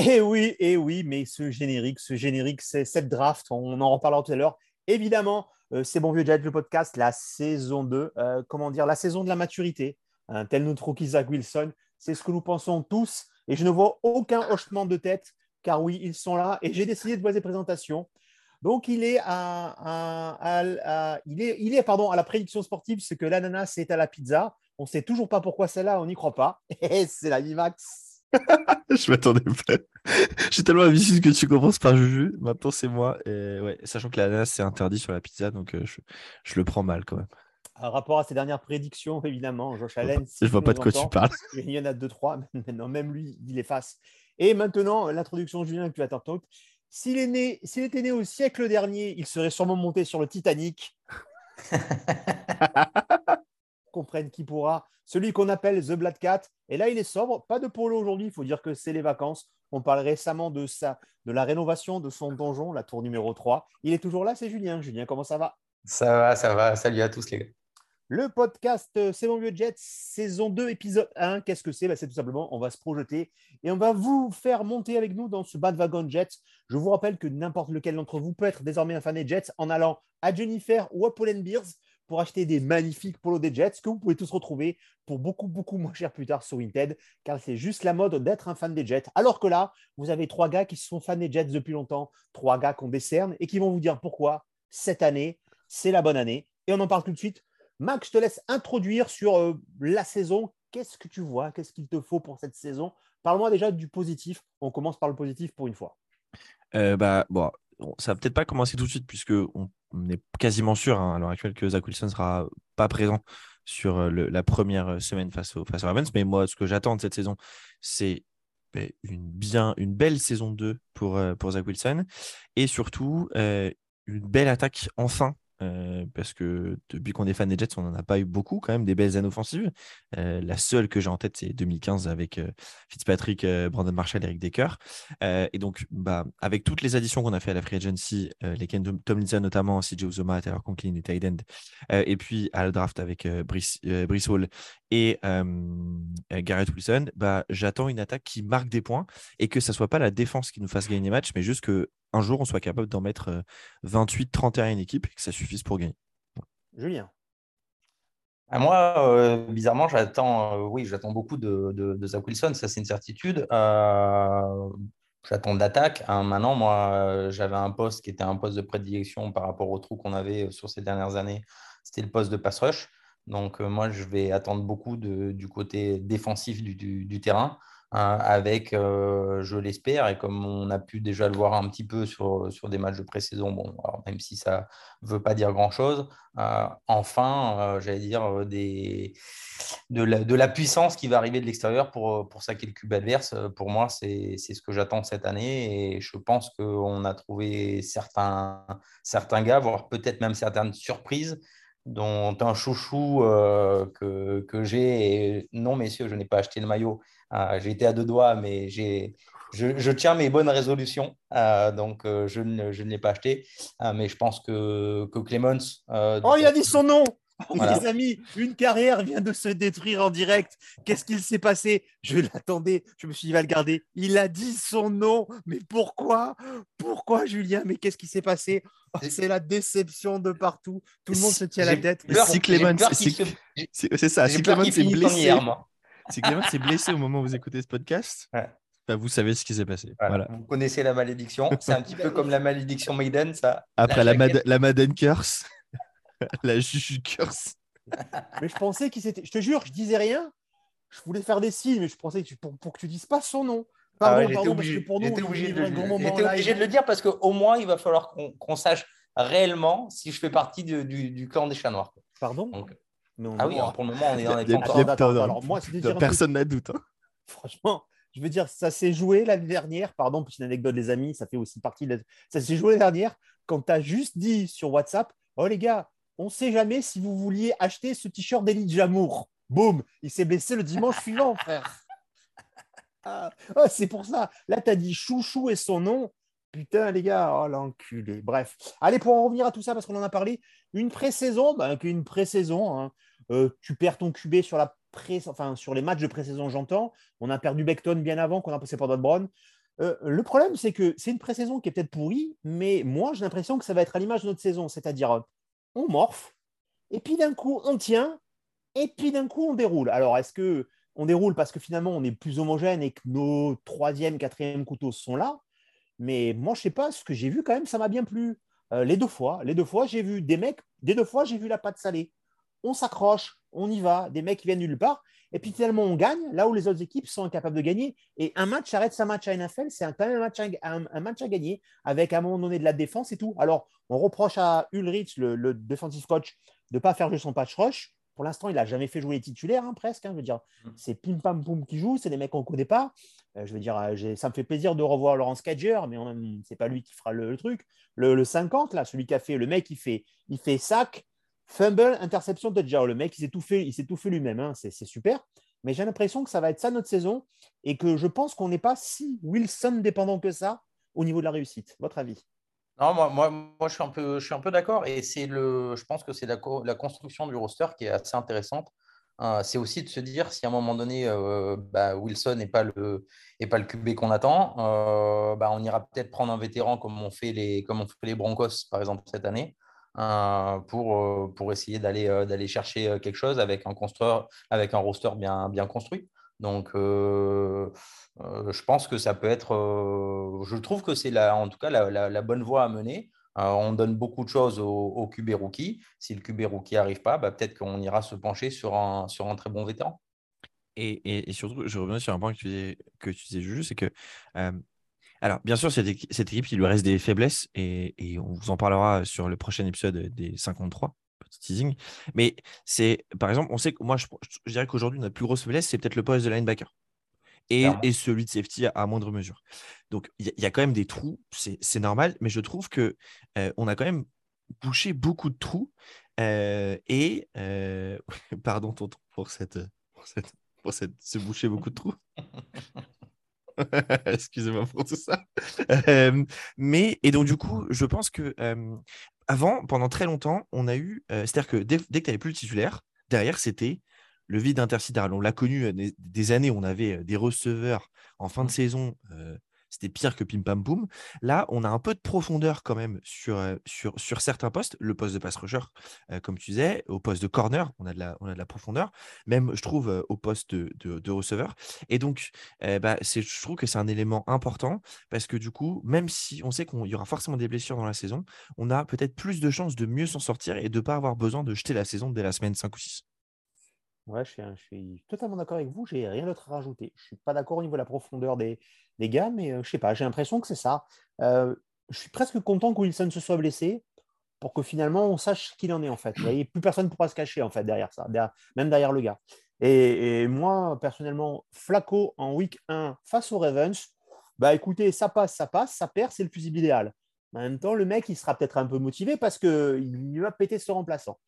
Eh oui, eh oui, mais ce générique, ce générique, c'est cette draft, on en reparlera tout à l'heure. Évidemment, euh, c'est bon vieux Jet, le podcast, la saison 2, euh, comment dire, la saison de la maturité, un tel notre rookie Zach Wilson, c'est ce que nous pensons tous, et je ne vois aucun hochement de tête, car oui, ils sont là, et j'ai décidé de voir des présentations. Donc, il est à, la prédiction sportive, ce que l'ananas est à la pizza. On ne sait toujours pas pourquoi c'est là, on n'y croit pas. Et c'est la Vimax. Je m'attendais pas. J'ai tellement l'habitude que tu commences par Juju. Maintenant, c'est moi. Et ouais, sachant que l'ananas, c'est interdit sur la pizza, donc euh, je, je le prends mal quand même. Par rapport à ses dernières prédictions, évidemment, Josh Allen. si je vois pas de quoi tu parles. Il y en a deux, trois. Maintenant, même lui, il efface. Et maintenant, l'introduction, Julien, que tu. Donc, S'il est né, s'il était né au siècle dernier, il serait sûrement monté sur le Titanic. Comprenne qui pourra. Celui qu'on appelle The Black Cat. Et là, il est sobre. Pas de polo aujourd'hui. Il faut dire que c'est les vacances. On parle récemment de ça, de la rénovation de son donjon, la tour numéro 3. Il est toujours là, c'est Julien. Julien, comment ça va? Ça va, ça va. Salut à tous les gars. Le podcast euh, C'est mon vieux Jet, saison 2, épisode 1. Qu'est-ce que c'est? Bah, C'est tout simplement, on va se projeter et on va vous faire monter avec nous dans ce bandwagon Jets. Je vous rappelle que n'importe lequel d'entre vous peut être désormais un fan des Jets en allant à Jennifer ou à Paul Beers pour acheter des magnifiques polos des Jets que vous pouvez tous retrouver pour beaucoup, beaucoup moins cher plus tard sur Vinted, car c'est juste la mode d'être un fan des Jets. Alors que là, vous avez trois gars qui sont fans des Jets depuis longtemps, trois gars qu'on décerne et qui vont vous dire pourquoi cette année, c'est la bonne année. Et on en parle tout de suite Max, je te laisse introduire sur euh, la saison. Qu'est-ce que tu vois? Qu'est-ce qu'il te faut pour cette saison? Parle-moi déjà du positif. On commence par le positif pour une fois. Euh, bah, bon, ça va peut-être pas commencer tout de suite, puisque on, on est quasiment sûr hein, à l'heure actuelle que Zach Wilson sera pas présent sur euh, la première semaine face, au, face aux Ravens. Mais moi, ce que j'attends de cette saison, c'est ben, une, bien, une belle saison 2 pour, euh, pour Zach Wilson et surtout euh, une belle attaque enfin. Euh, parce que depuis qu'on est fan des Jets, on n'en a pas eu beaucoup quand même, des belles années offensives. Euh, la seule que j'ai en tête, c'est 2015 avec euh, Fitzpatrick, Brandon Marshall, Eric Decker. Et donc, bah, avec toutes les additions qu'on a fait à la free agency, les Ken Tom- Tomlinson notamment, CJ Uzoma, Taylor Conklin et euh, et puis à la draft avec Brice, Brice Hall et Garrett Wilson, bah, j'attends une attaque qui marque des points et que ça soit pas la défense qui nous fasse gagner les matchs, mais juste que un jour on soit capable d'en mettre euh, 28-31 à une équipe et que ça suffise pour gagner. Julien. Ah, moi, euh, bizarrement, j'attends, euh, oui, j'attends beaucoup de, de, de Zach Wilson, ça c'est une certitude. Euh, j'attends de l'attaque. Hein, maintenant, moi, j'avais un poste qui était un poste de prédilection par rapport au trou qu'on avait sur ces dernières années. C'était le poste de pass rush. Donc, euh, moi, je vais attendre beaucoup de- du côté défensif du, du- du terrain, avec, euh, je l'espère, et comme on a pu déjà le voir un petit peu sur, sur des matchs de pré-saison, bon, même si ça ne veut pas dire grand-chose, enfin, j'allais dire, de, la, de la puissance qui va arriver de l'extérieur pour, pour saquer le cube adverse. Pour moi, c'est ce que j'attends cette année et je pense qu'on a trouvé certains, certains gars, voire peut-être même certaines surprises, dont un chouchou que, que j'ai. Non, messieurs, je n'ai pas acheté le maillot. Euh, j'ai été à deux doigts, mais j'ai. Je, je tiens mes bonnes résolutions, euh, donc euh, je ne, je ne l'ai pas acheté. Euh, mais je pense que, que Clemens. euh, Oh, il a dit son nom Voilà. Les amis, une carrière vient de se détruire en direct. Qu'est-ce qu'il s'est passé? Je l'attendais. Je me suis dit, il va le garder. Il a dit son nom. Mais pourquoi? Pourquoi, Julien? Mais qu'est-ce qui s'est passé? Oh, C'est- la déception de partout. Tout le monde se tient à la tête. C'est ça, si Clemens est blessé, hier, moi. Si Clemens est blessé au moment où vous écoutez ce podcast, Ouais. bah, vous savez ce qui s'est passé. Voilà. Voilà. Vous connaissez la malédiction. C'est un petit peu comme la malédiction Maiden, ça. Après la, Mad- la Madden Curse, la Juju Curse. Mais je pensais qu'il s'était. Je te jure, je disais rien. Je voulais faire des signes, mais je pensais que tu... pour, pour que tu dises pas son nom. Ah Pardon, ouais, j'étais pardon, obligé, parce que pour nous, obligé de, obligé de le dire parce qu'au moins, il va falloir qu'on sache réellement si je fais partie de- du, du clan des chats noirs. Pardon? Donc, Mais on- ah oui, Oh, hein, pour le moment, on est dans les temps alors. Personne n'a doute. hein. Franchement, Je veux dire, ça s'est joué l'année dernière, pardon, petite anecdote, les amis, ça fait aussi partie de. Ça s'est joué l'année dernière quand tu as juste dit sur WhatsApp Oh les gars, on ne sait jamais si vous vouliez acheter ce t-shirt d'Elite Jamour. Boum, il s'est blessé le dimanche suivant, frère. Ah, oh, c'est pour ça. Là, tu as dit chouchou et son nom. Putain, les gars, oh l'enculé. Bref. Allez, pour en revenir à tout ça, parce qu'on en a parlé, une pré-saison, bah, une pré-saison. Hein. Euh, tu perds ton QB sur, la pré enfin, sur les matchs de pré-saison, j'entends. On a perdu Beckton bien avant qu'on a passé par Brown. Euh, le problème, c'est que c'est une pré-saison qui est peut-être pourrie, mais moi, j'ai l'impression que ça va être à l'image de notre saison. C'est-à-dire, on morphe, et puis d'un coup, on tient, et puis d'un coup, on déroule. Alors, est-ce que on déroule parce que finalement, on est plus homogène et que nos troisième, quatrième couteaux sont là? Mais moi, je sais pas, ce que j'ai vu quand même, ça m'a bien plu. Euh, les deux fois, les deux fois, j'ai vu des mecs, des deux fois, j'ai vu la pâte salée. On s'accroche, on y va, des mecs qui viennent nulle part. Et puis tellement on gagne, là où les autres équipes sont incapables de gagner. Et un match arrête sa match à NFL, c'est quand même un match, à, un, match à gagner avec à un moment donné de la défense et tout. Alors, on reproche à Ulrich, le, le defensive coach, de ne pas faire jouer son patch rush. Pour l'instant, il n'a jamais fait jouer les titulaires, hein, presque. Hein, je veux dire, mm. c'est pim pam poum qui joue, c'est des mecs qu'on ne connaît pas. Euh, je veux dire, euh, ça me fait plaisir de revoir Laurence Cadger, mais c'est pas lui qui fera le, truc. Le, 50, là, celui qui a fait, le mec, il fait, il fait sac, fumble, interception, touchdown. Le mec, il s'est tout fait, fait lui-même. Hein, c'est super. Mais j'ai l'impression que ça va être ça notre saison et que je pense qu'on n'est pas si Wilson dépendant que ça au niveau de la réussite. Votre avis? Non, moi, moi, je suis un peu, je suis un peu d'accord. Et c'est le, je pense que c'est la, construction du roster qui est assez intéressante. Euh, c'est aussi de se dire si à un moment donné, euh, bah, Wilson n'est pas le, pas le QB qu'on attend, euh, bah, on ira peut-être prendre un vétéran comme on fait les, comme on fait les Broncos par exemple cette année. Pour, pour essayer d'aller d'aller chercher quelque chose avec un constructeur, avec un roster bien, bien construit. Donc, euh, je pense que ça peut être. Euh, je trouve que c'est en tout cas la, bonne voie à mener. Euh, on donne beaucoup de choses au, au QB rookie. Si le QB rookie n'arrive pas, bah, peut-être qu'on ira se pencher sur un, sur un très bon vétéran. Et, surtout, je reviens sur un point que tu disais, que tu disais Juju, c'est que. Alors, bien sûr, cette, cette, équipe, il lui reste des faiblesses et, et, on vous en parlera sur le prochain épisode des 53 petit teasing. Mais c'est, par exemple, on sait que moi, je, je dirais qu'aujourd'hui, notre plus grosse faiblesse, c'est peut-être le poste de linebacker et, celui de safety à, moindre mesure. Donc, il y, a quand même des trous, c'est normal, mais je trouve que euh, on a quand même bouché beaucoup de trous. Euh, et euh, pardon, tonton, pour cette, pour cette, pour cette, se boucher beaucoup de trous. Excusez-moi pour tout ça. mais, et donc, du coup, je pense que avant, pendant très longtemps, on a eu. C'est-à-dire que dès, dès que tu n'avais plus le titulaire, derrière, c'était le vide intersidéral. On l'a connu euh, des, années, on avait euh, des receveurs en fin de mmh. saison, euh, c'était pire que Pim Pam Poum. Là, on a un peu de profondeur quand même sur, sur, sur certains postes. Le poste de pass rusher, comme tu disais, au poste de corner, on a de la, on a de la profondeur. Même, je trouve, au poste de, de, receveur. Et donc, bah, je trouve que c'est un élément important parce que du coup, même si on sait qu'il y aura forcément des blessures dans la saison, on a peut-être plus de chances de mieux s'en sortir et de ne pas avoir besoin de jeter la saison dès la semaine 5 ou 6. Ouais, je suis, totalement d'accord avec vous. J'ai rien d'autre à rajouter. Je suis pas d'accord au niveau de la profondeur des, des gars, mais euh, je sais pas. J'ai l'impression que c'est ça. Euh, je suis presque content que Wilson se soit blessé pour que finalement on sache qui en est en fait. plus personne ne pourra se cacher en fait derrière ça, même derrière le gars. Et, moi, personnellement, Flaco en week 1 face aux Ravens, bah écoutez, ça passe, ça passe, ça perd, c'est le fusible idéal. En même temps, le mec, il sera peut-être un peu motivé parce qu'il va péter ce remplaçant.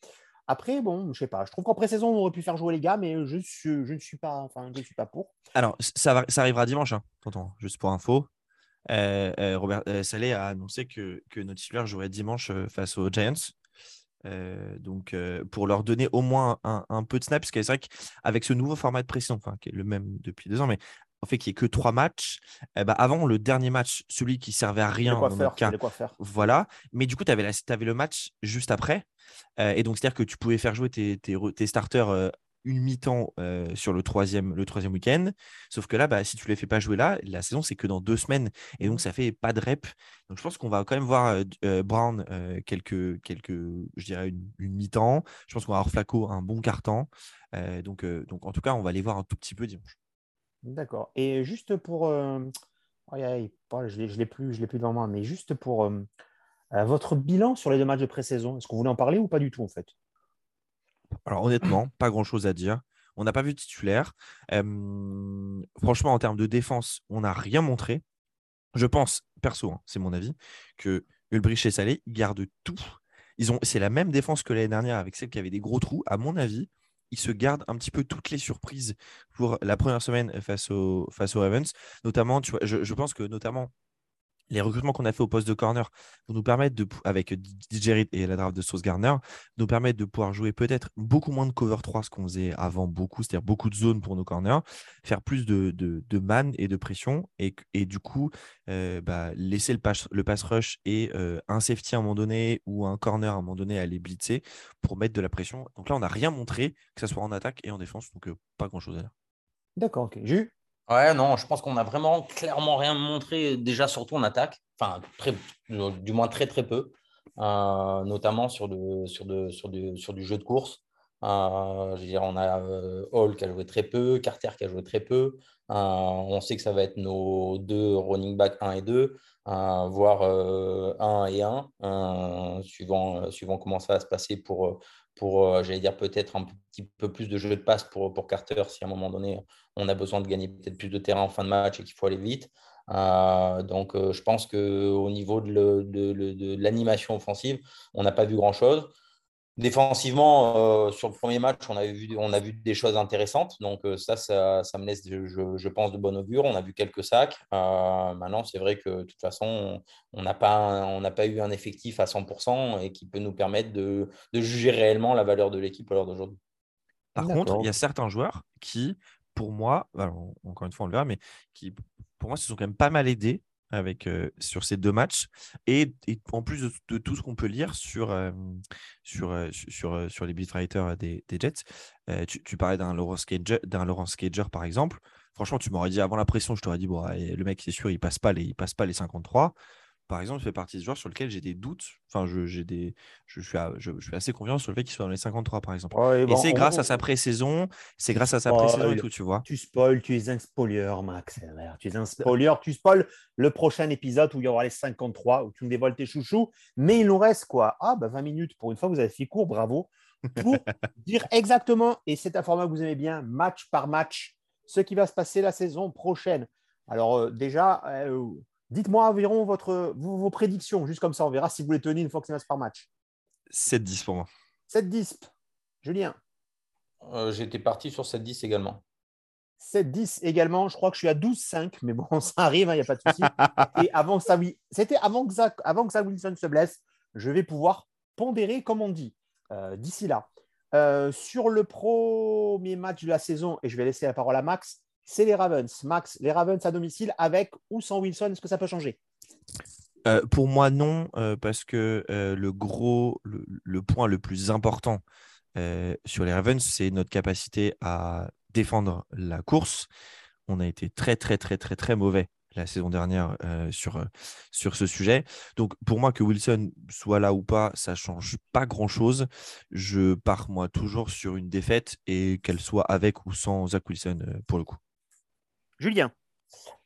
Après, bon, je sais pas. Je trouve qu'en pré-saison, on aurait pu faire jouer les gars, mais je, je, ne suis pas, enfin, je suis pas pour. Alors, ça, ça arrivera dimanche, hein, juste pour info. Euh, euh, Robert euh, Salé a annoncé que, que notre titulaire jouerait dimanche face aux Giants. donc, pour leur donner au moins un, peu de snap, parce que c'est vrai qu'avec ce nouveau format de pression, enfin, qui est le même depuis deux ans, mais fait, qu'il n'y ait que trois matchs. Eh ben, avant, le dernier match, celui qui servait à rien, dans notre cas, voilà. Mais du coup, tu avais, avais, le match juste après. Euh, et donc, c'est-à-dire que tu pouvais faire jouer tes, tes, starters euh, une mi-temps euh, sur le troisième, le troisième week-end. Sauf que là, bah, si tu ne les fais pas jouer là, la saison, c'est que dans deux semaines. Et donc, ça fait pas de rep. Donc, je pense qu'on va quand même voir Brown quelques, quelques, je dirais, une, mi-temps. Je pense qu'on va avoir Flaco un bon quart-temps. donc, donc, en tout cas, on va les voir un tout petit peu dimanche. D'accord. Et juste pour. je ne l'ai plus, je plus devant moi, mais juste pour euh, votre bilan sur les deux matchs de pré-saison, est-ce vous voulez en parler ou pas du tout en fait? Alors honnêtement, pas grand-chose à dire. On n'a pas vu de titulaire. Euh, franchement, en termes de défense, on n'a rien montré. Je pense, perso, hein, c'est mon avis, que Ulbrich et Salé gardent tout. Ont, c'est la même défense que l'année dernière avec celle qui avait des gros trous. À mon avis, ils se gardent un petit peu toutes les surprises pour la première semaine face, au, face aux Ravens. Notamment, tu vois, je pense que notamment les recrutements qu'on a fait au poste de corner vont nous permettre de, avec DJ et la draft de Sauce Garner, nous permettre de pouvoir jouer peut-être beaucoup moins de cover 3, ce qu'on faisait avant beaucoup, c'est-à-dire beaucoup de zones pour nos corners, faire plus de, de, man et de pression, et, et du coup, euh, bah, laisser le pass, le pass rush et euh, un safety à un moment donné ou un corner à un moment donné aller blitzer pour mettre de la pression. Donc là, on n'a rien montré, que ce soit en attaque et en défense, donc euh, pas grand-chose à dire. D'accord, ok. Jus Ouais, non, je pense qu'on a vraiment clairement rien montré, déjà surtout en attaque, enfin, très, du moins très très peu, euh, notamment sur, du, jeu de course. Euh, je veux dire, on a euh, Hall qui a joué très peu, Carter qui a joué très peu. on sait que ça va être nos deux running back 1 et 2, voire 1 et 1, suivant, suivant comment ça va se passer pour, pour, euh, j'allais dire, peut-être un petit peu plus de jeu de passe pour, pour Carter si à un moment donné, on a besoin de gagner peut-être plus de terrain en fin de match et qu'il faut aller vite. Euh, donc, euh, je pense qu'au niveau de, de l'animation offensive, on n'a pas vu grand-chose. Défensivement, euh, sur le premier match, on a, vu, on a vu des choses intéressantes. Donc, euh, ça, ça, me laisse, je, pense, de bon augure. On a vu quelques sacs. Euh, maintenant, c'est vrai que de toute façon, on n'a pas, pas eu un effectif à 100% et qui peut nous permettre de, juger réellement la valeur de l'équipe à l'heure d'aujourd'hui. Par contre, il y a certains joueurs qui, pour moi, encore une fois, on le verra, mais qui, pour moi, se sont quand même pas mal aidés avec, sur ces deux matchs. Et, en plus de, tout ce qu'on peut lire sur, les beatwriters des, des Jets, tu, parlais d'un Laurence, Laurence Cager, par exemple. Franchement, tu m'aurais dit avant la pression, je t'aurais dit, bon, le mec, c'est sûr, il passe pas il passe pas les 53 par exemple, fait partie de joueurs sur lequel j'ai des doutes. Enfin, je, j'ai des, je, suis, je, suis assez confiant sur le fait qu'il soit dans les 53, par exemple. et, c'est grâce à sa pré-saison, c'est grâce à sa pré-saison et tout, tu vois. Tu spoil, tu es un spoiler, Max. Tu es un spoiler, tu spoil le prochain épisode où il y aura les 53, où tu me dévoiles tes chouchous. Mais il nous reste quoi Ah, bah 20 minutes. Pour une fois, vous avez fait court, bravo. Pour dire exactement, et c'est un format que vous aimez bien, match par match, ce qui va se passer la saison prochaine. Alors, euh, déjà, euh, Dites-moi environ votre, vos, prédictions, juste comme ça, on verra si vous les tenez une fois que c'est par match. 7-10 pour moi. 7-10. Julien euh, J'étais parti sur 7-10 également. 7-10 également. Je crois que je suis à 12-5, mais bon, ça arrive, il hein, n'y a pas de souci. Et avant que ça, c'était avant que, Zach, avant que Zach Wilson se blesse, je vais pouvoir pondérer, comme on dit, euh, d'ici là. Euh, sur le premier match de la saison, et je vais laisser la parole à Max, c'est les Ravens. Max, les Ravens à domicile avec ou sans Wilson, est-ce que ça peut changer? Euh, Pour moi, non, euh, parce que euh, le gros, le, point le plus important sur les Ravens, c'est notre capacité à défendre la course. On a été très, très, très, très, très mauvais la saison dernière sur, ce sujet. Donc pour moi, que Wilson soit là ou pas, ça change pas grand-chose. Je pars moi toujours sur une défaite et qu'elle soit avec ou sans Zach Wilson pour le coup. Julien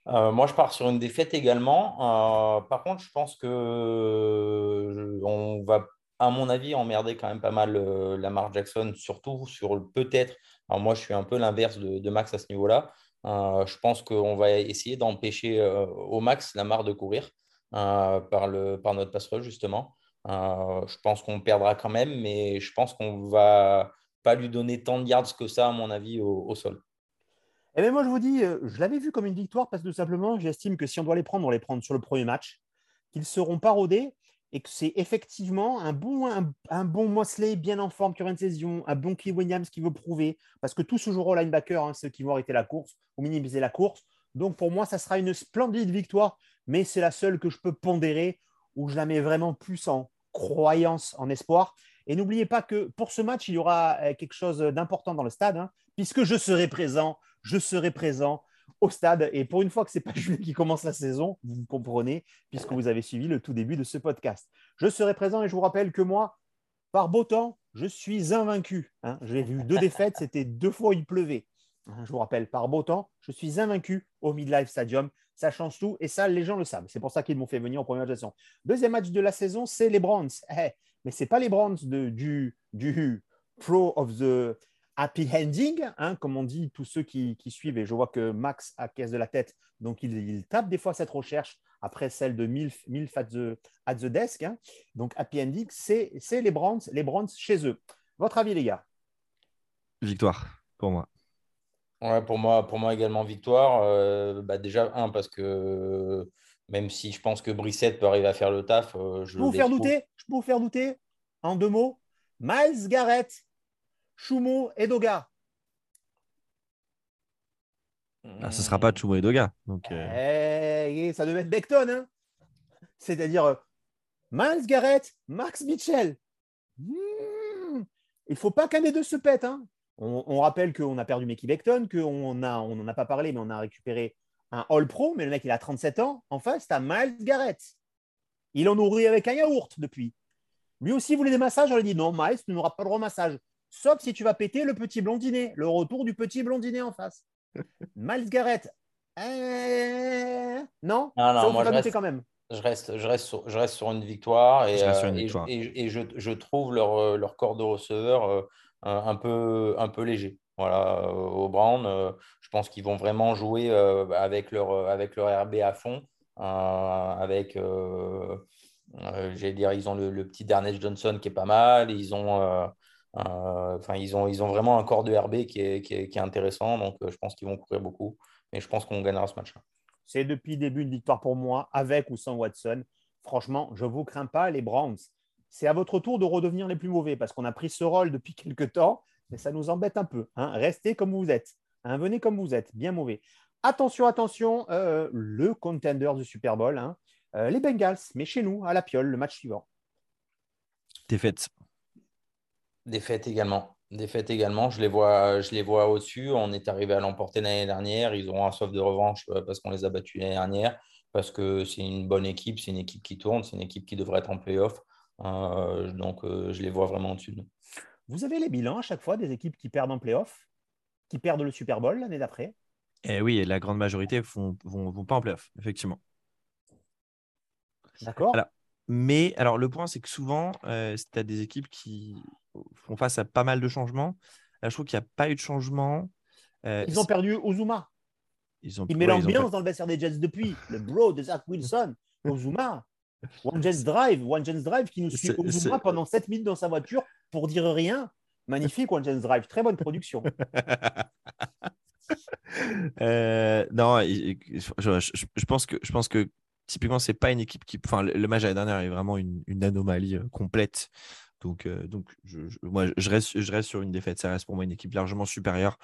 moi, je pars sur une défaite également. par contre, je pense que on va, à mon avis, emmerder quand même pas mal Lamar Jackson, surtout sur peut-être. Alors moi, je suis un peu l'inverse de, Max à ce niveau-là. Euh, je pense qu'on va essayer d'empêcher euh, au max la marre de courir euh, par, le, par notre passerelle, justement. je pense qu'on perdra quand même, mais je pense qu'on va pas lui donner tant de yards que ça, à mon avis, au, sol. Et eh bien moi, je vous dis, je l'avais vu comme une victoire parce que tout simplement, j'estime que si on doit les prendre, on les prendre sur le premier match, qu'ils seront pas rodés et que c'est effectivement un bon, un, bon Mosley bien en forme aura une saison, un bon Key Williams qui veut prouver, parce que tous ce jour au linebacker, hein, ceux qui vont arrêter la course ou minimiser la course. Donc pour moi, ça sera une splendide victoire, mais c'est la seule que je peux pondérer où je la mets vraiment plus en croyance, en espoir. Et n'oubliez pas que pour ce match, il y aura euh, quelque chose d'important dans le stade, hein, puisque je serai présent, je serai présent au stade. Et pour une fois que ce n'est pas Julien qui commence la saison, vous comprenez, puisque vous avez suivi le tout début de ce podcast. Je serai présent et je vous rappelle que moi, par beau temps, je suis invaincu. Hein. J'ai vu deux défaites, c'était deux fois il pleuvait. Hein, je vous rappelle, par beau temps, je suis invaincu au Midlife Stadium. Ça change tout et ça, les gens le savent. C'est pour ça qu'ils m'ont fait venir en première saison. Deuxième match de la saison, c'est les Browns. Eh, mais ce n'est pas les Browns de, du, du Pro of the happy ending, hein, comme on dit tous ceux qui, suivent, et je vois que Max a caisse de la tête, donc il, tape des fois cette recherche après celle de MILF, MILF at, the, at the desk. Hein. Donc happy ending, c'est les Browns, les Browns chez eux. Votre avis, les gars? Victoire pour moi. Ouais, pour moi, pour moi également victoire. Euh, bah déjà, un, parce que même si je pense que Brissette peut arriver à faire le taf, euh, je, peux vous faire douter. Je peux vous faire douter en deux mots. Miles Garrett, Chumo et Doga. Ah, ce ne sera pas Chumo et Doga. Donc, euh. eh, ça devait être Beckton. Hein C'est-à-dire euh, Miles Garrett, Max Mitchell. Hmm. Il ne faut pas qu'un des deux se pète. Hein on, rappelle qu'on a perdu Mickey Beckton, qu'on n'en a pas parlé, mais on a récupéré un All-Pro. Mais le mec, il a 37 ans. En face, tu as Miles Garrett. Il en nourrit avec un yaourt depuis. Lui aussi voulait des massages. On lui dit non, Miles, tu n'auras pas le droit massages sauf si tu vas péter le petit blondinet, le retour du petit blondinet en face. Miles Garrett, euh, non, non, moi je reste, quand même. Je reste, je, reste sur, je reste sur une victoire et, euh, et, je, je, trouve leur, euh, leur, corps de receveur un, peu, un peu léger. Voilà, au Brown, je pense qu'ils vont vraiment jouer avec, leur, avec leur RB à fond, avec, j'allais dire, ils ont le, le, petit Darnell Johnson qui est pas mal, ils ont euh, enfin, ils, ont, ils ont vraiment un corps de RB qui est, qui est, intéressant, donc euh, je pense qu'ils vont courir beaucoup, mais je pense qu'on gagnera ce match. C'est depuis le début une victoire pour moi, avec ou sans Watson. Franchement, je ne vous crains pas, les Browns. C'est à votre tour de redevenir les plus mauvais parce qu'on a pris ce rôle depuis quelques temps, mais ça nous embête un peu. Hein. Restez comme vous êtes. Hein. Venez comme vous êtes, bien mauvais. Attention, attention, euh, le contender du Super Bowl, hein. les Bengals, mais chez nous, à la piole, le match suivant. Défaite. Défaite également. Défaite également. Je les vois, je les vois au-dessus. On est arrivé à l'emporter l'année dernière. Ils auront un soif de revanche euh, parce qu'on les a battus l'année dernière. Parce que c'est une bonne équipe, c'est une équipe qui tourne, c'est une équipe qui devrait être en playoff. Euh, donc, euh, je les vois vraiment au-dessus. Vous avez les bilans à chaque fois des équipes qui perdent en playoff, qui perdent le Super Bowl l'année d'après? Eh oui, et la grande majorité ne vont, vont, pas en playoff, effectivement. D'accord. Mais alors, le point, c'est que souvent, euh, tu as des équipes qui font face à pas mal de changements. Là, je trouve qu'il n'y a pas eu de changement. Euh, ils ont perdu Ozuma. Ils ont, il met l'ambiance dans le vestiaire des Jets depuis. Le bro de Zach Wilson, Ozuma. One Jets Drive, One Jets Drive qui nous suit Ozuma pendant 7 minutes dans sa voiture pour dire rien. Magnifique One Jets Drive, très bonne production. Euh, non, je, pense que, je pense que typiquement, c'est pas une équipe qui. Enfin, le match à la dernière est vraiment une, anomalie euh, complète. Donc, moi, je reste, je reste sur une défaite. Ça reste pour moi une équipe largement supérieure.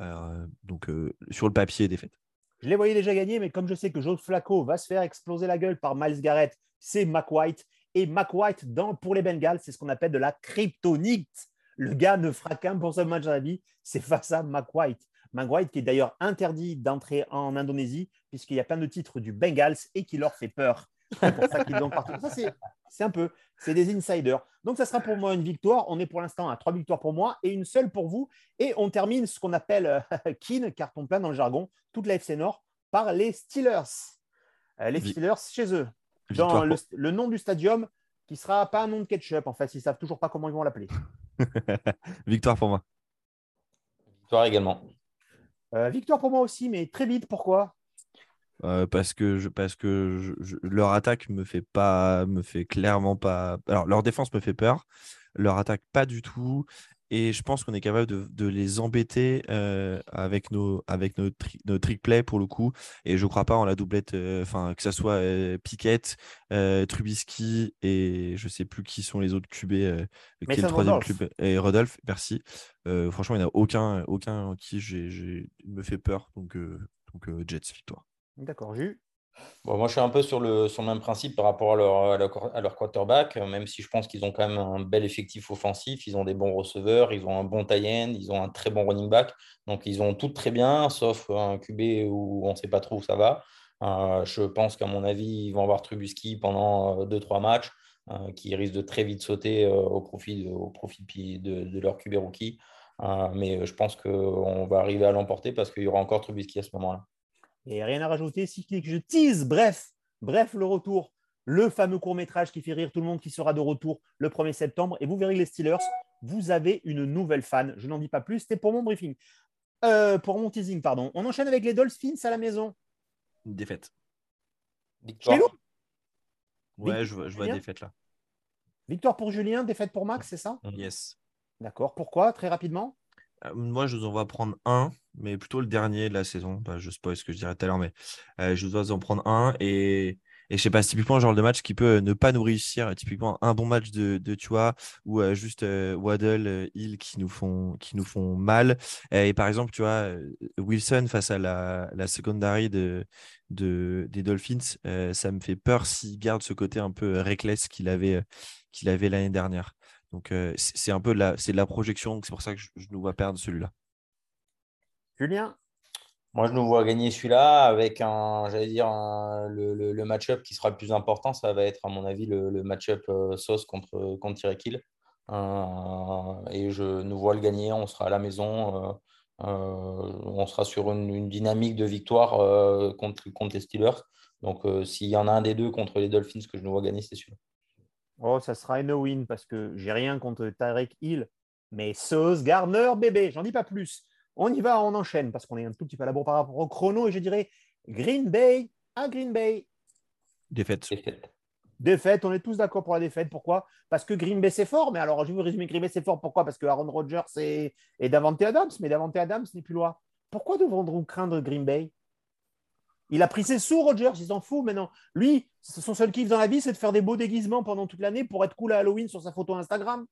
Euh, donc, sur le papier, défaite. Je les voyais déjà gagner, mais comme je sais que Joe Flacco va se faire exploser la gueule par Miles Garrett, c'est Mac White. Et Mac White, dans, pour les Bengals, c'est ce qu'on appelle de la kryptonite. Le gars ne fera qu'un pour ce match dans la vie, c'est face à Mac White. White qui est d'ailleurs interdit d'entrer en Indonésie, puisqu'il y a plein de titres du Bengals et qui leur fait peur. C'est pour ça qu'ils l'ont partout. C'est un peu, c'est des insiders. Donc, ça sera pour moi une victoire. On est pour l'instant à trois victoires pour moi et une seule pour vous. Et on termine ce qu'on appelle euh, Kin, carton plein dans le jargon, toute la FC Nord, par les Steelers. Euh, les Steelers chez eux. Dans le, nom du stadium, qui sera pas un nom de ketchup, en fait. Ils savent toujours pas comment ils vont l'appeler. victoire pour moi. Victoire également. Euh, victoire pour moi aussi, mais très vite. Pourquoi? Euh, parce que, je, parce que leur attaque me fait pas, me fait clairement pas. Alors leur défense me fait peur, leur attaque pas du tout. Et je pense qu'on est capable de, les embêter euh, avec nos, avec nos, trick play pour le coup. Et je ne crois pas en la doublette, enfin que ce soit Piquette, Trubisky et je ne sais plus qui sont les autres QB, qui est le troisième QB, et Rodolphe, merci. franchement, il n'y en a aucun, aucun qui j'ai, me fait peur. Donc, donc Jets, victoire. D'accord, Jus moi, je suis un peu sur le, même principe par rapport à leur, quarterback, même si je pense qu'ils ont quand même un bel effectif offensif. Ils ont des bons receveurs, ils ont un bon tie-end, ils ont un très bon running back. Donc, ils ont tout très bien, sauf un QB où on ne sait pas trop où ça va. Euh, je pense qu'à mon avis, ils vont avoir Trubusky pendant 2-3 euh, matchs, euh, qui risque de très vite sauter au profit, au profit de, de leur QB rookie. mais je pense qu'on va arriver à l'emporter parce qu'il y aura encore Trubisky à ce moment-là. Et rien à rajouter, si je tease, bref, bref, le retour, le fameux court métrage qui fait rire tout le monde qui sera de retour le 1er septembre. Et vous verrez les Steelers vous avez une nouvelle fan. Je n'en dis pas plus, c'était pour mon briefing. Euh, pour mon teasing, pardon. On enchaîne avec les Dolphins à la maison. Défaite. Victoire. Chez nous Ouais, je vois, je vois défaite là. Victoire pour Julien, défaite pour Max, c'est ça Yes. D'accord. Pourquoi? Très rapidement? Euh, Moi, je vous en vois prendre un, mais plutôt le dernier de la saison. Je spoil ce que je dirais tout à l'heure, mais euh, je dois en prendre un. Et, et je sais pas, typiquement genre de match qui peut ne pas nous réussir. Typiquement, un bon match de, de Tua ou euh, juste euh, Waddle, euh, Hill qui nous font, qui nous font mal. Euh, Et par exemple, tu vois, euh, Wilson face à la, la secondary de, de, des Dolphins, euh, ça me fait peur s'il garde ce côté un peu reckless qu'il avait, euh, qu'il avait l'année dernière. Donc, euh, c'est un peu de la, c'est de la projection. C'est pour ça que je, je nous vois perdre celui-là. Julien? Moi, je nous vois gagner celui-là avec un, j'allais dire, un- le, le- le match-up qui sera le plus important. Ça va être, à mon avis, le, le match-up euh, Sauce contre, contre Tyreek Hill. Euh, et je nous vois le gagner. On sera à la maison. euh, euh, on sera sur une, une dynamique de victoire contre, contre les Steelers. Donc, s'il y en a un des deux contre les Dolphins que je nous vois gagner, c'est celui-là. Oh, ça sera une win parce que j'ai rien contre Tarek Hill, mais Sauce, Garner, bébé, j'en dis pas plus. On y va, on enchaîne parce qu'on est un tout petit peu à la bourre par rapport au chrono et je dirais Green Bay à Green Bay. Défaite. Fait. Défaite, on est tous d'accord pour la défaite. Pourquoi? Parce que Green Bay c'est fort, mais alors je vais vous résumer Green Bay c'est fort. Pourquoi? Parce que Aaron Rodgers et, et Davante Adams, mais Davante Adams n'est plus loin. Pourquoi devrons-nous craindre Green Bay? Il a pris ses sous, Rodgers, il s'en fout maintenant. Lui, son seul kiff dans la vie, c'est de faire des beaux déguisements pendant toute l'année pour être cool à Halloween sur sa photo Instagram.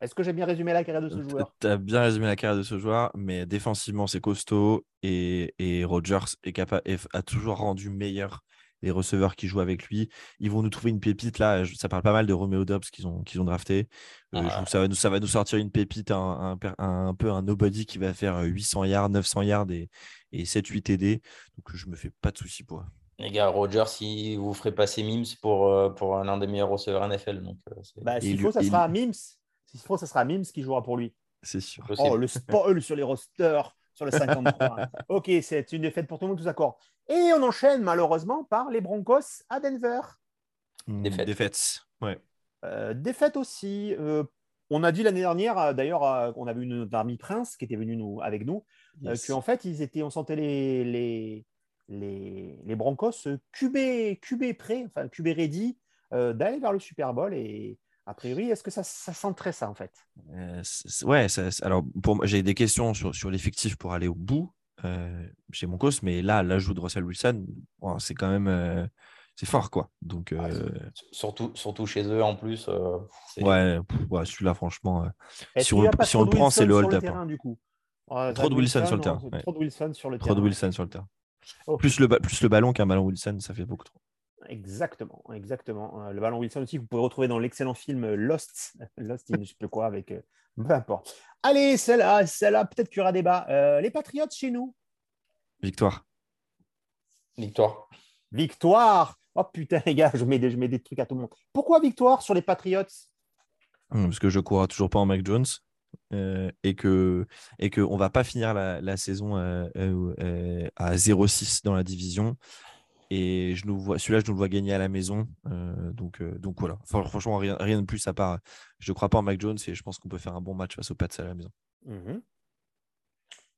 Est-ce que j'ai bien résumé la carrière de ce joueur? Tu as bien résumé la carrière de ce joueur, mais défensivement, c'est costaud et, et Rodgers est capable, a toujours rendu meilleur les receveurs qui jouent avec lui. Ils vont nous trouver une pépite là. Ça parle pas mal de Romeo Dobbs qu'ils ont, qu'ils ont drafté. Euh, je que ça, va nous, ça va nous sortir une pépite, un, un per- un- un peu un nobody qui va faire 800 yards, 900 yards et, et 7-8 TD. Donc je me fais pas de soucis pour. eux. Les gars, Rodgers, il vous ferait passer Mims pour, euh, pour l'un des meilleurs receveurs NFL. Donc, euh, c'est- bah, S'il il- faut, ça il- sera Mims. S'il faut, ça sera Mims qui jouera pour lui. C'est sûr. Oh, le spoil sur les rosters, sur le 53. ok, c'est une défaite pour tout le monde, tous d'accord. Et on enchaîne malheureusement par les Broncos à Denver. Mm, Défaite. Défaite. Ouais. Euh, défaite aussi. euh, on a dit l'année dernière, euh, d'ailleurs, euh, on avait une notre ami Prince qui était venu nous, avec nous, euh, Yes. qu'en fait, ils étaient, on sentait les, les, les, les Broncos euh, QB, QB prêts, enfin QB ready, euh, d'aller vers le Super Bowl. Et a priori, est-ce que ça, ça senterait ça en fait? Euh, ouais, ça- alors pour moi, j'ai des questions sur, sur l'effectif pour aller au bout euh, chez mon cos, mais là, l'ajout de Russell Wilson, bon, c'est quand même euh, c'est fort quoi. Donc Ouais, euh, Surtout, surtout chez eux en plus. euh, c'est- ouais, ouais, celui-là franchement, euh, Si on le- si on prend, c'est Wilson le hold-up, terrain, hein. du coup? Ouais, Trop de Wilson sur le terrain. Trop de Wilson sur le trop de terrain. Wilson sur le terrain. Ok. Plus le, plus le ballon qu'un ballon Wilson, ça fait beaucoup trop. Exactement, exactement. Euh, le ballon Wilson aussi, que vous pouvez retrouver dans l'excellent film euh, Lost, Lost in je sais plus quoi, avec euh, peu importe. Allez, celle-là, celle-là, peut-être qu'il y aura débat. Euh, les Patriots chez nous, Victoire. Victoire. victoire. Oh putain, les gars, je mets, des, je mets des trucs à tout le monde. Pourquoi victoire sur les Patriots Hum, Parce que je cours toujours pas en Mac Jones euh, et que et que on va pas finir la, la saison euh, euh, euh, à 0-6 dans la division. Et je nous vois, celui-là, je nous le vois gagner à la maison. euh, donc, euh, donc voilà. Enfin, franchement, rien, rien de plus à part. Je ne crois pas en Mac Jones et je pense qu'on peut faire un bon match face aux Pats à la maison. Mhm.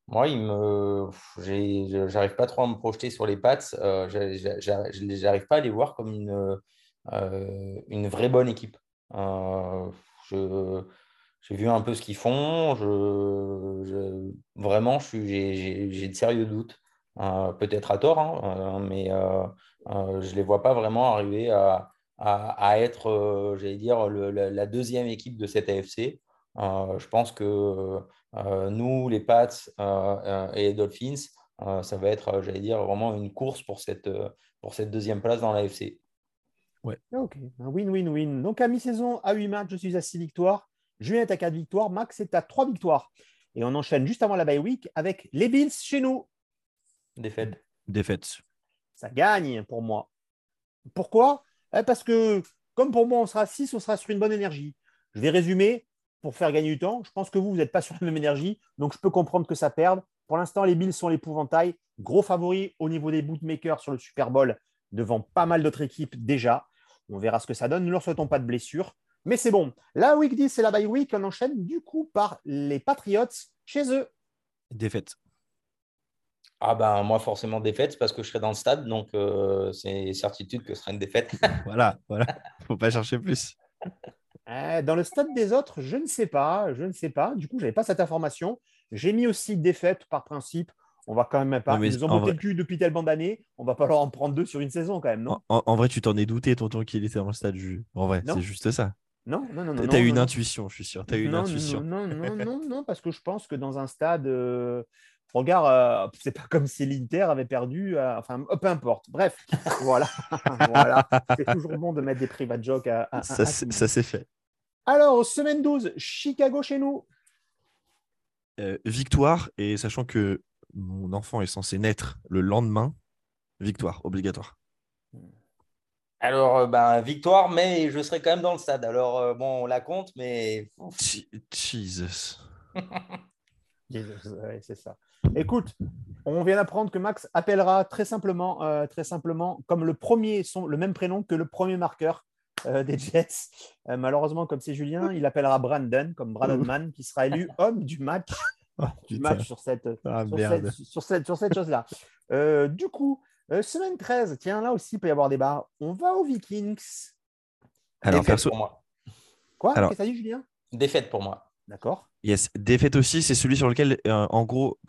Moi, il me... j'ai- j'arrive pas trop à me projeter sur les pattes. Euh, j'arrive pas à les voir comme une, euh, une vraie bonne équipe. Euh, je- j'ai vu un peu ce qu'ils font. Je, je- vraiment, j'ai de sérieux doutes. Euh, peut-être à tort, hein, euh, mais euh, je les vois pas vraiment arriver à, être, j'allais dire, la, deuxième équipe de cette AFC. Je pense que nous, les Pats et les Dolphins, ça va être, j'allais dire, vraiment une course pour cette, deuxième place dans la FC. Ok, win-win-win. Donc à mi-saison, à 8 matchs, je suis à 6 victoires. Julien est à 4 victoires. Max est à 3 victoires. Et on enchaîne juste avant la bye week avec les Bills chez nous. Défaite. Défaite. ça gagne pour moi. Pourquoi? Eh, Parce que, comme pour moi, on sera 6, on sera sur une bonne énergie. Je vais résumer pour faire gagner du temps. Je pense que vous, vous n'êtes pas sur la même énergie, donc je peux comprendre que ça perde. Pour l'instant, les Bills sont l'épouvantail. Gros favoris au niveau des bootmakers sur le Super Bowl, devant pas mal d'autres équipes déjà. On verra ce que ça donne. Ne leur souhaitons pas de blessures. Mais c'est bon. La week 10 et la bye week, on enchaîne du coup par les Patriots chez eux. Défaite. Ah ben moi forcément défaite parce que je serai dans le stade, donc euh, c'est certitude que ce sera une défaite. voilà, voilà. Faut pas chercher plus. Euh, dans le stade des autres, je ne sais pas, je ne sais pas. Du coup, je n'avais pas cette information. J'ai mis aussi défaite par principe. On va quand même pas. Non, mais Ils ont monté vrai- le cul depuis tellement d'années. On va pas leur en prendre deux sur une saison quand même, non? En, en- en vrai, tu t'en es douté, tonton, qu'il était dans le stade. Ju- En vrai, c'est juste ça. Non, non, non, non. T'as eu une non. intuition, je suis sûr. T'as eu une non, intuition. Non, non, non, non, non, parce que je pense que dans un stade, euh, regarde, euh, c'est pas comme si l'Inter avait perdu, euh, enfin, euh, peu importe. Bref, voilà, voilà. C'est toujours bon de mettre des private jokes à, à- à- Ça, s'est fait. Alors, semaine 12, Chicago chez nous. Euh, victoire, et sachant que mon enfant est censé naître le lendemain, victoire, obligatoire. Alors ben victoire, mais je serai quand même dans le stade. Alors bon, on la compte, mais Je- Jesus. Ouais, c'est ça. Écoute, on vient d'apprendre que Max appellera très simplement, euh, très simplement, comme le premier, son, le même prénom que le premier marqueur euh, des Jets. Euh, malheureusement, comme c'est Julien, il appellera Brandon, comme Brandon Mann, qui sera élu homme du match, Oh, du match sur cette, Ah, sur merde. cette, sur cette, sur cette chose-là. Euh, du coup, euh, semaine 13, tiens, là aussi, il peut y avoir débat. On va aux Vikings. Alors, défaite perso, pour moi. Quoi? Qu'est-ce que t'as dit, Julien? Défaite pour moi. D'accord. Yes, défaite aussi, c'est celui sur lequel, euh, en gros,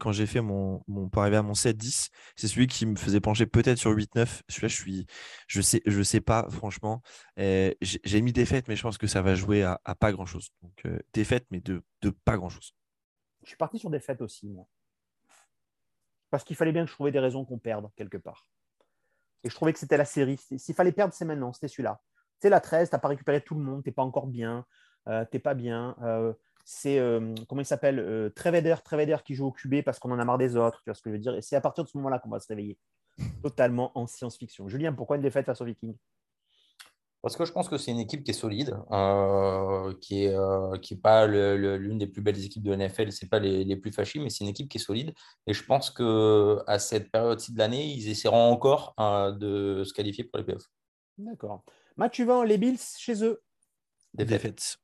quand j'ai fait mon, mon, pour arriver à mon 7-10, c'est celui qui me faisait pencher peut-être sur 8-9. Celui-là, je suis, je sais, je sais pas, franchement. Euh, j'ai mis défaite, mais je pense que ça va jouer à, à pas grand-chose. Donc, euh, défaite, mais de, de pas grand-chose. Je suis parti sur fêtes aussi, moi. Parce qu'il fallait bien que je trouvais des raisons qu'on perde quelque part. Et je trouvais que c'était la série. S'il fallait perdre, c'est maintenant, c'était celui-là. C'est la 13, tu n'as pas récupéré tout le monde, tu n'es pas encore bien, euh, tu n'es pas bien. Euh, c'est, euh, comment il s'appelle euh, Treveder, Treveder qui joue au QB parce qu'on en a marre des autres, tu vois ce que je veux dire. Et c'est à partir de ce moment-là qu'on va se réveiller. Totalement en science-fiction. Julien, pourquoi une défaite face aux Vikings? Parce que je pense que c'est une équipe qui est solide, euh, qui n'est est qui est pas le- le- l'une des plus belles équipes de NFL, c'est pas les, les plus fâchis, mais c'est une équipe qui est solide. Et je pense qu'à cette période-ci de l'année, ils essaieront encore euh, de se qualifier pour les playoffs. D'accord. Match suivant, les Bills chez eux? Défaite. Défaite.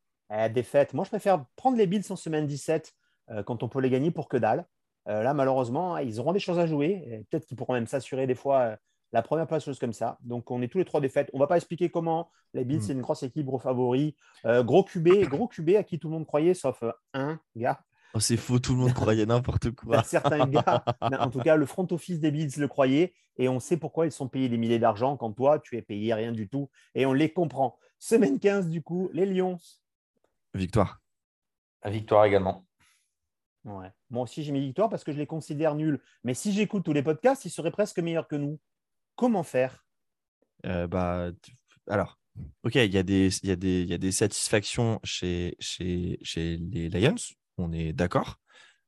Défaite. Moi, je préfère prendre les Bills en semaine 17 euh, quand on peut les gagner pour que dalle. Euh, là, malheureusement, ils auront des choses à jouer. Peut-être qu'ils pourront même s'assurer des fois euh, la première place, chose comme ça. Donc, on est tous les trois défaites. On ne va pas expliquer comment. Les Bills, Mm. c'est une grosse équipe, gros favori. Gros QB, gros QB à qui tout le monde croyait, sauf un gars. Oh, c'est faux, tout le monde croyait n'importe quoi. Certains gars, en tout cas, le front office des Bills le croyait. Et on sait pourquoi ils sont payés des milliers d'argent quand toi, tu es payé rien du tout. Et on les comprend. Semaine 15, du coup, les Lions. Victoire. Victoire également. Ouais. Moi aussi, j'ai mis victoire parce que je les considère nuls. Mais si j'écoute tous les podcasts, ils seraient presque meilleurs que nous. Comment faire? Euh, bah, tu- alors, ok, il y, a des- il y, a des- il y a des satisfactions chez, chez, chez les Lions, on est d'accord.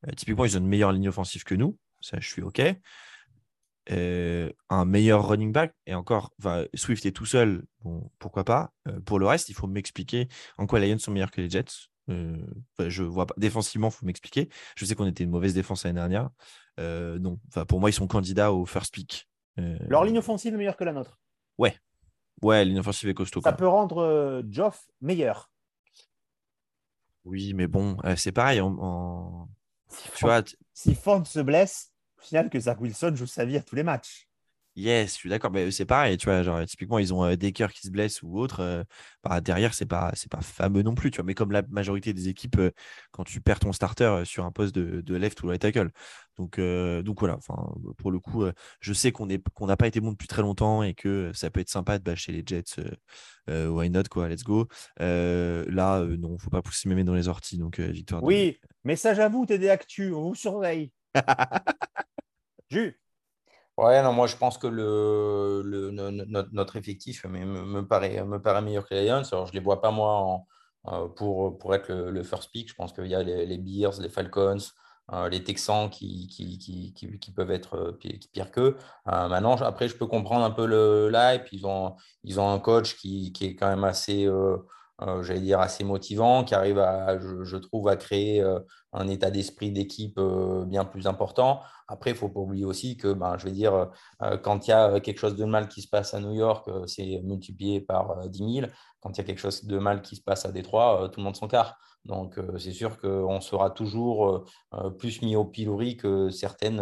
Euh, typiquement, ils ont une meilleure ligne offensive que nous, ça, je suis ok. Euh, un meilleur running back, et encore, Swift est tout seul, bon, pourquoi pas. Euh, pour le reste, il faut m'expliquer en quoi les Lions sont meilleurs que les Jets. Euh, je vois pas. Défensivement, il faut m'expliquer. Je sais qu'on était une mauvaise défense l'année dernière. Non, enfin, pour moi, ils sont candidats au first pick. Leur ligne offensive est meilleure que la nôtre. Ouais, ligne offensive est costaud. Ça quoi. peut rendre Geoff meilleur. Oui, mais bon, c'est pareil. en- en- Si Tu vois, t- Si Ford se blesse, final, que Zach Wilson joue sa vie à tous les matchs. yes, je suis d'accord. Mais c'est pareil, tu vois. Genre, typiquement, ils ont euh, des cœurs qui se blessent ou autre. euh, bah, derrière, c'est pas, c'est pas fameux non plus, tu vois. Mais comme la majorité des équipes, euh, quand tu perds ton starter sur un poste de, de left ou right tackle. Donc, donc voilà. Enfin, pour le coup, je sais qu'on est, qu'on n'a pas été bon depuis très longtemps et que ça peut être sympa de bâcher les Jets. why not, quoi. Let's go. Là, non, faut pas pousser mémé dans les orties. Donc, victoire. de- Oui, mais ça, j'avoue, t'es des actus. On vous surveille. Ouais, non, moi je pense que le, le- no- no- notre, effectif me, me- paraît, me paraît meilleur que les Lions. Alors, je les vois pas, moi, en- euh, pour, pour être le, first pick. Je pense qu'il y a les, les Bears, les Falcons, euh, les Texans qui, qui, qui, qui, peuvent être euh, pire qu'eux. Maintenant, après, je peux comprendre un peu le l'hype. Ils ont, ils ont un coach qui, est quand même assez, j'allais dire, assez motivant, qui arrive, à, je, trouve, à créer un état d'esprit d'équipe bien plus important. Après, il ne faut pas oublier aussi que, ben, je vais dire, quand il y a quelque chose de mal qui se passe à New York, c'est multiplié par 10 000. Quand il y a quelque chose de mal qui se passe à Détroit, tout le monde s'en carre. Donc, c'est sûr qu'on sera toujours plus mis au pilori que certaines,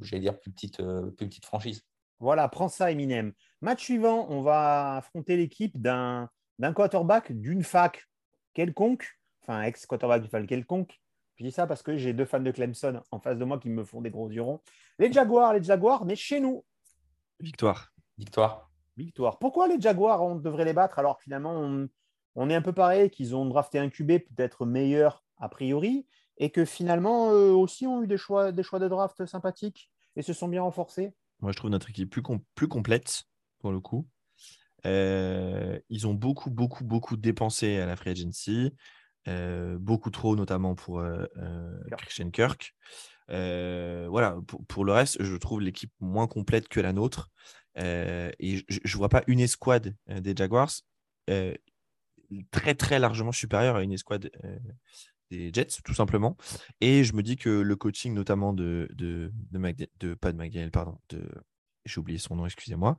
j'allais dire, plus petites, plus petites franchises. Voilà, prends ça, Eminem. Match suivant, on va affronter l'équipe d'un quarterback d'une fac quelconque, enfin ex-quarterback d'une fac quelconque. Je dis ça parce que j'ai deux fans de Clemson en face de moi qui me font des gros jurons. Les Jaguars, les Jaguars, mais chez nous. Victoire. Victoire. Victoire. Pourquoi les Jaguars, on devrait les battre alors que finalement, on, est un peu pareil, qu'ils ont drafté un QB peut-être meilleur a priori, et que finalement, eux aussi ont eu des choix, des choix de draft sympathiques et se sont bien renforcés? Moi, je trouve notre équipe plus, plus complète, pour le coup. Euh, ils ont beaucoup, beaucoup, beaucoup dépensé à la free agency. Euh, beaucoup trop, notamment pour euh, Christian Kirk. voilà, pour, le reste, je trouve l'équipe moins complète que la nôtre. et je ne vois pas une escouade des Jaguars très, très largement supérieure à une escouade des Jets, tout simplement. Et je me dis que le coaching, notamment de, de, de, de pas de McDaniel, pardon, de j'ai oublié son nom, excusez-moi,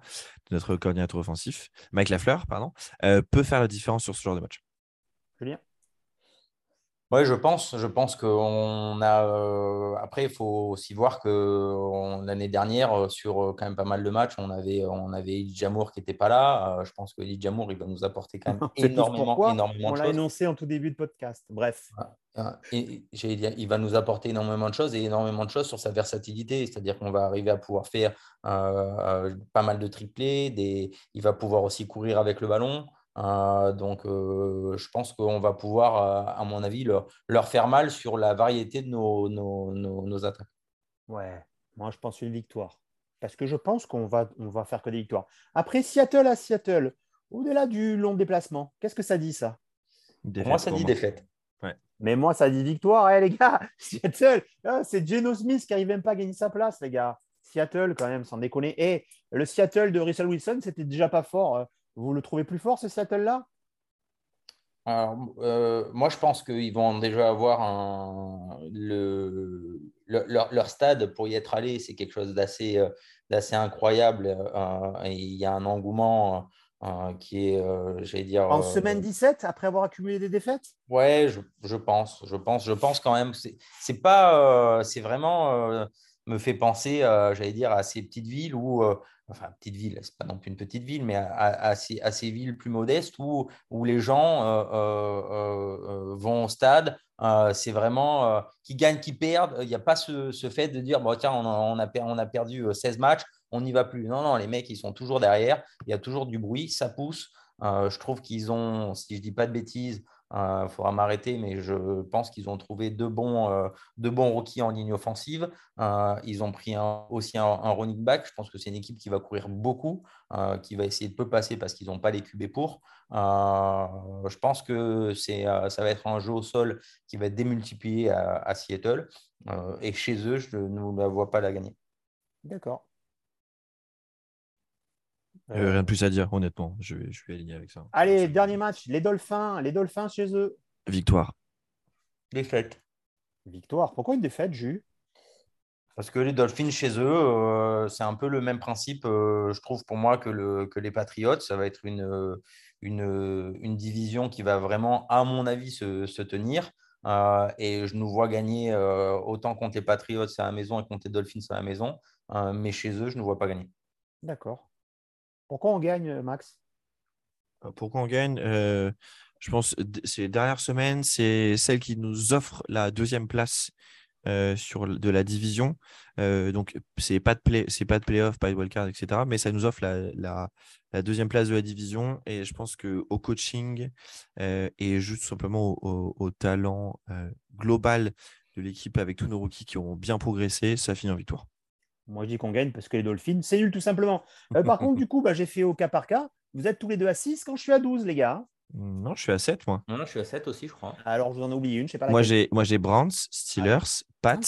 de notre coordinateur offensif, Mike Lafleur, pardon, euh, peut faire la différence sur ce genre de match. Julien? Oui, je pense. Je pense qu'on a. Euh, après, il faut aussi voir que l'année dernière, euh, sur euh, quand même pas mal de matchs, on avait, on avait Jamour qui n'était pas là. je pense que Jamour, il va nous apporter quand même énormément, énormément de choses. On l'a énoncé en tout début de podcast. Bref. Et, il va nous apporter énormément de choses et énormément de choses sur sa versatilité. C'est-à-dire qu'on va arriver à pouvoir faire pas mal de triplés. Des... Il va pouvoir aussi courir avec le ballon. Euh, donc, euh, je pense qu'on va pouvoir, euh, à mon avis, leur, leur, faire mal sur la variété de nos, nos, nos, attaques. Ouais, moi, je pense une victoire. Parce que je pense qu'on va, on va faire que des victoires. Après, Seattle à Seattle, au-delà du long déplacement, qu'est-ce que ça dit, ça? Moi, ça dit défaite. Ouais. Mais moi, ça dit victoire. Eh, les gars, Seattle, ah, c'est Geno Smith qui n'arrive même pas à gagner sa place, les gars. Seattle, quand même, sans déconner. Et le Seattle de Russell Wilson, c'était déjà pas fort. Vous le trouvez plus fort, ce Seattle-là? Euh, moi, je pense qu'ils vont déjà avoir un, le, leur, stade pour y être allé. C'est quelque chose d'assez euh, incroyable. Euh, il y a un engouement qui est, j'allais dire. En semaine 17, après avoir accumulé des défaites? Ouais, je, je, pense. Je pense, je pense quand même. C'est pas. c'est vraiment. Me fait penser, j'allais dire, à ces petites villes où enfin petite ville, c'est pas non plus une petite ville, mais à, ces, villes plus modestes où, où les gens euh, euh, euh, vont au stade. c'est vraiment qui gagnent, qui perdent. Il n'y a pas ce, fait de dire bon, tiens, on a, on a, perdu 16 matchs, on n'y va plus. Non, non, les mecs, ils sont toujours derrière. Il y a toujours du bruit, ça pousse. je trouve qu'ils ont, si je dis pas de bêtises, il euh, faudra m'arrêter, mais je pense qu'ils ont trouvé deux bons, euh, deux bons rookies en ligne offensive. Euh, ils ont pris aussi un, running back. Je pense que c'est une équipe qui va courir beaucoup, qui va essayer de peu passer parce qu'ils n'ont pas les QB pour. je pense que ça va être un jeu au sol qui va être démultiplié à, à Seattle. et chez eux, je ne la vois pas la gagner. D'accord. Euh, rien de plus à dire, honnêtement. Je vais, je vais aligner avec ça. Allez, dernier match. Les Dolphins. Les Dolphins chez eux. Victoire. Défaite. Victoire. Pourquoi une défaite, Jus Parce que les Dolphins chez eux, euh, c'est un peu le même principe, euh, je trouve, pour moi, que, le, que les Patriots. Ça va être une, une, une, division qui va vraiment, à mon avis, se, se tenir. et je nous vois gagner autant contre les Patriots à la maison et contre les Dolphins à la maison. mais chez eux, je ne vois pas gagner. D'accord. Pourquoi on gagne, Max? Euh, Pourquoi on gagne euh, Je pense que ces dernières semaines, c'est celle qui nous offre la deuxième place euh, sur de la division. donc, c'est pas de play, pas de playoff, pas de wildcard, etc. Mais ça nous offre la, deuxième place de la division. Et je pense que au coaching et juste simplement au, talent global de l'équipe avec tous nos rookies qui ont bien progressé, ça finit en victoire. Moi, je dis qu'on gagne parce que les Dolphins, c'est nul tout simplement. Euh, par contre, du coup, bah, j'ai fait au cas par cas. Vous êtes tous les deux à 6 quand je suis à 12, les gars. Non, je suis à 7, moi. Non, je suis à 7 aussi, je crois. Alors, je vous en ai oublié une, je sais pas Moi, j'ai, moi, j'ai Browns, Steelers, Pats,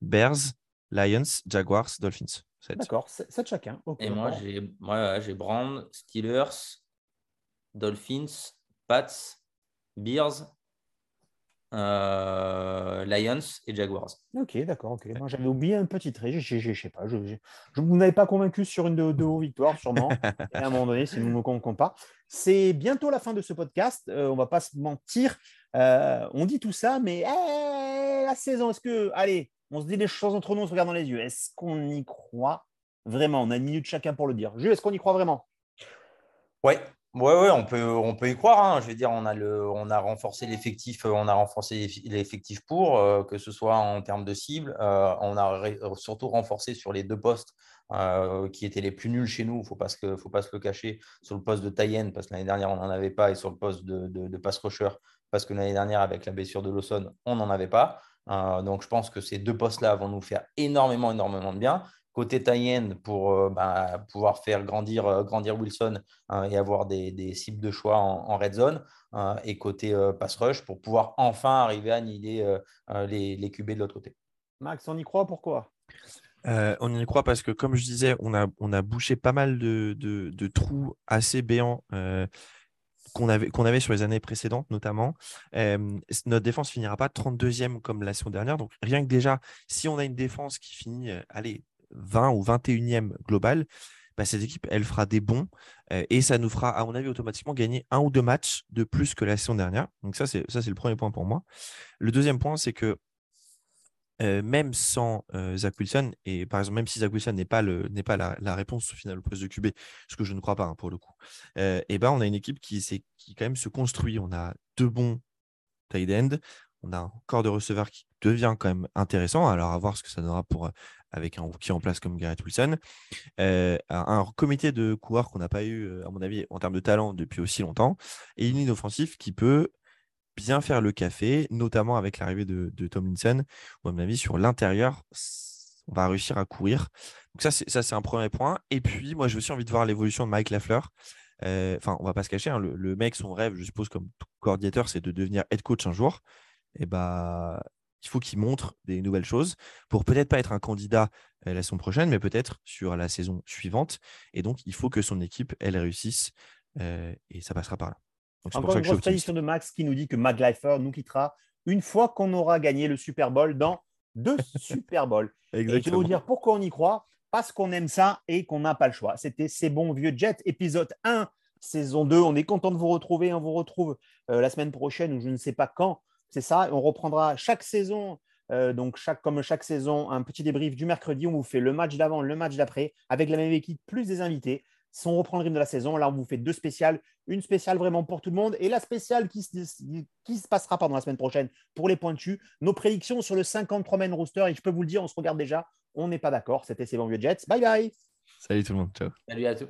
Bears, Lions, Jaguars, Dolphins. D'accord, 7 chacun. Et moi, j'ai, moi, j'ai Browns, Steelers, Dolphins, Pats, Bears, euh, Lions et Jaguars. Ok, d'accord. ok. Moi, j'avais oublié un petit trait. Je ne sais pas. Je, je, je vous n'avez pas convaincu sur une de, de vos victoires, sûrement. et à un moment donné, si nous ne nous comptons pas. C'est bientôt la fin de ce podcast. Euh, on ne va pas se mentir. Euh, on dit tout ça, mais eh, la saison, est-ce que. Allez, on se dit des choses entre nous, on se regarde dans les yeux. Est-ce qu'on y croit vraiment? On a une minute chacun pour le dire. Jules, est-ce qu'on y croit vraiment? Ouais, Ouais, ouais, on peut, y croire. hein. Je veux dire, on a, renforcé l'effectif, on a renforcé l'effectif pour, euh, que ce soit en termes de cible. Euh, on a surtout renforcé sur les deux postes euh, qui étaient les plus nuls chez nous. Il faut pas se, faut pas se le cacher. Sur le poste de Tayen, parce que l'année dernière, on n'en avait pas, et sur le poste de, de, de pass rusher, parce que l'année dernière, avec la blessure de Lawson, on n'en avait pas. Euh, donc, je pense que ces deux postes-là vont nous faire énormément, énormément de bien. Côté tie-end, pour euh, bah, pouvoir faire grandir, euh, grandir Wilson euh, et avoir des, des cibles de choix en, en red zone. Euh, et côté euh, pass rush, pour pouvoir enfin arriver à annihiler euh, euh, les, les QB de l'autre côté. Max, on y croit Pourquoi? Euh, on y croit parce que, comme je disais, on a, on a bouché pas mal de, de- de trous assez béants euh, qu'on avait, qu'on avait sur les années précédentes, notamment. Euh, notre défense finira pas 32e comme la saison dernière. Donc, rien que déjà, si on a une défense qui finit, euh, allez, 20 ou 21e global, bah, cette équipe, elle fera des bons euh, et ça nous fera, à mon avis, automatiquement gagner un ou deux matchs de plus que la saison dernière. Donc, ça, c'est le premier point pour moi. Le deuxième point, c'est que euh, même sans euh, Zach Wilson, et par exemple, même si Zach Wilson n'est pas, le, pas la, réponse au final au poste de QB, ce que je ne crois pas hein, pour le coup, et ben, on a une équipe qui, qui quand même se construit. On a deux bons tight end, on a un corps de receveur qui devient quand même intéressant. Alors, à voir ce que ça donnera pour, avec un rookie en place comme Garrett Wilson. Euh, un, comité de coureurs qu'on n'a pas eu, euh, à mon avis, en termes de talent depuis aussi longtemps, et une ligne offensive qui peut bien faire le café, notamment avec l'arrivée de, de Tomlinson, où à mon avis, sur l'intérieur, on va réussir à courir. Donc ça, c'est, un premier point. Et puis, moi, j'ai aussi envie de voir l'évolution de Mike Lafleur. Euh, Enfin, on va pas se cacher, hein, le, mec, son rêve, je suppose, comme coordinateur, c'est de devenir head coach un jour. Et bah, il faut qu'il montre des nouvelles choses pour peut-être pas être un candidat euh, la saison prochaine, mais peut-être sur la saison suivante. Et donc, il faut que son équipe, elle réussisse. euh, et ça passera par là. Donc, c'est pour Encore une grosse prédiction de Max qui nous dit que Mac Lifer nous quittera une fois qu'on aura gagné le Super Bowl dans deux Super Bowls. Et je vais vous dire pourquoi on y croit. Parce qu'on aime ça et qu'on n'a pas le choix. C'était C'est bon vieux Jet, épisode 1, saison 2. On est content de vous retrouver. On vous retrouve euh, la semaine prochaine ou je ne sais pas quand. C'est ça. On reprendra chaque saison, euh, donc chaque, comme chaque saison, un petit débrief du mercredi. On vous fait le match d'avant, le match d'après, avec la même équipe, plus des invités. Si on reprend le rythme de la saison, là, on vous fait deux spéciales. Une spéciale vraiment pour tout le monde et la spéciale qui se, qui se passera pardon, la semaine prochaine pour les pointus. Nos prédictions sur le 53-man rooster. Et je peux vous le dire, on se regarde déjà. On n'est pas d'accord. C'était C'est bon vieux Jets. Bye bye. Salut tout le monde. Ciao. Salut à tous.